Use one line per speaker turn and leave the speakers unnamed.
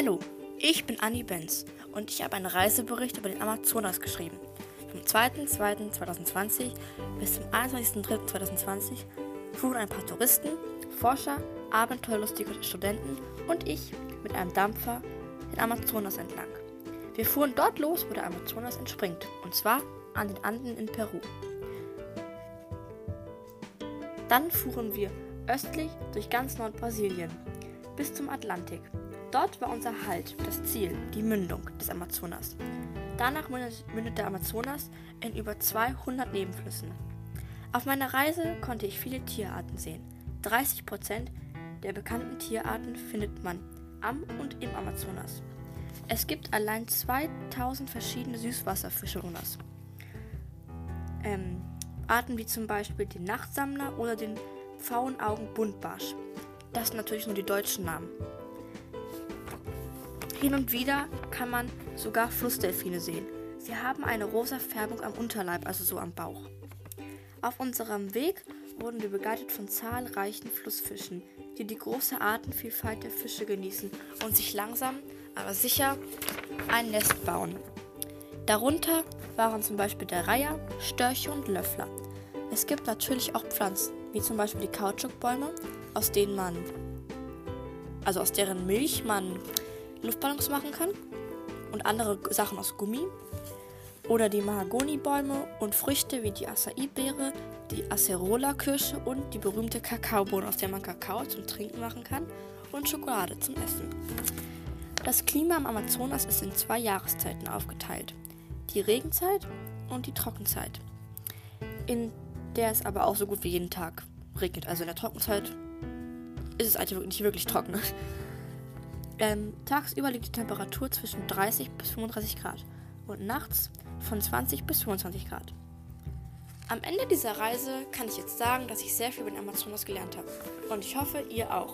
Hallo, ich bin Annie Benz und ich habe einen Reisebericht über den Amazonas geschrieben. Vom 2.2.2020 bis zum 21.03.2020 fuhren ein paar Touristen, Forscher, abenteuerlustige Studenten und ich mit einem Dampfer den Amazonas entlang. Wir fuhren dort los, wo der Amazonas entspringt, und zwar an den Anden in Peru. Dann fuhren wir östlich durch ganz Nordbrasilien bis zum Atlantik. Dort war unser Halt, das Ziel, die Mündung des Amazonas. Danach mündet der Amazonas in über 200 Nebenflüssen. Auf meiner Reise konnte ich viele Tierarten sehen. 30 Prozent der bekannten Tierarten findet man am und im Amazonas. Es gibt allein 2000 verschiedene Süßwasserfische Ähm, Arten wie zum Beispiel den Nachtsammler oder den Pfauenaugen-Buntbarsch. Das sind natürlich nur die deutschen Namen. Hin und wieder kann man sogar Flussdelfine sehen. Sie haben eine rosa Färbung am Unterleib, also so am Bauch. Auf unserem Weg wurden wir begleitet von zahlreichen Flussfischen, die die große Artenvielfalt der Fische genießen und sich langsam, aber sicher ein Nest bauen. Darunter waren zum Beispiel der Reiher, Störche und Löffler. Es gibt natürlich auch Pflanzen, wie zum Beispiel die Kautschukbäume, aus denen man, also aus deren Milch man Luftballons machen kann und andere Sachen aus Gummi. Oder die Mahagonibäume und Früchte wie die Acai-Beere, die Acerola-Kirsche und die berühmte Kakaobohne, aus der man Kakao zum Trinken machen kann und Schokolade zum Essen. Das Klima am Amazonas ist in zwei Jahreszeiten aufgeteilt. Die Regenzeit und die Trockenzeit. In der es aber auch so gut wie jeden Tag regnet. Also in der Trockenzeit ist es eigentlich nicht wirklich trocken. Ähm, tagsüber liegt die Temperatur zwischen 30 bis 35 Grad und nachts von 20 bis 25 Grad. Am Ende dieser Reise kann ich jetzt sagen, dass ich sehr viel über den Amazonas gelernt habe. Und ich hoffe, ihr auch.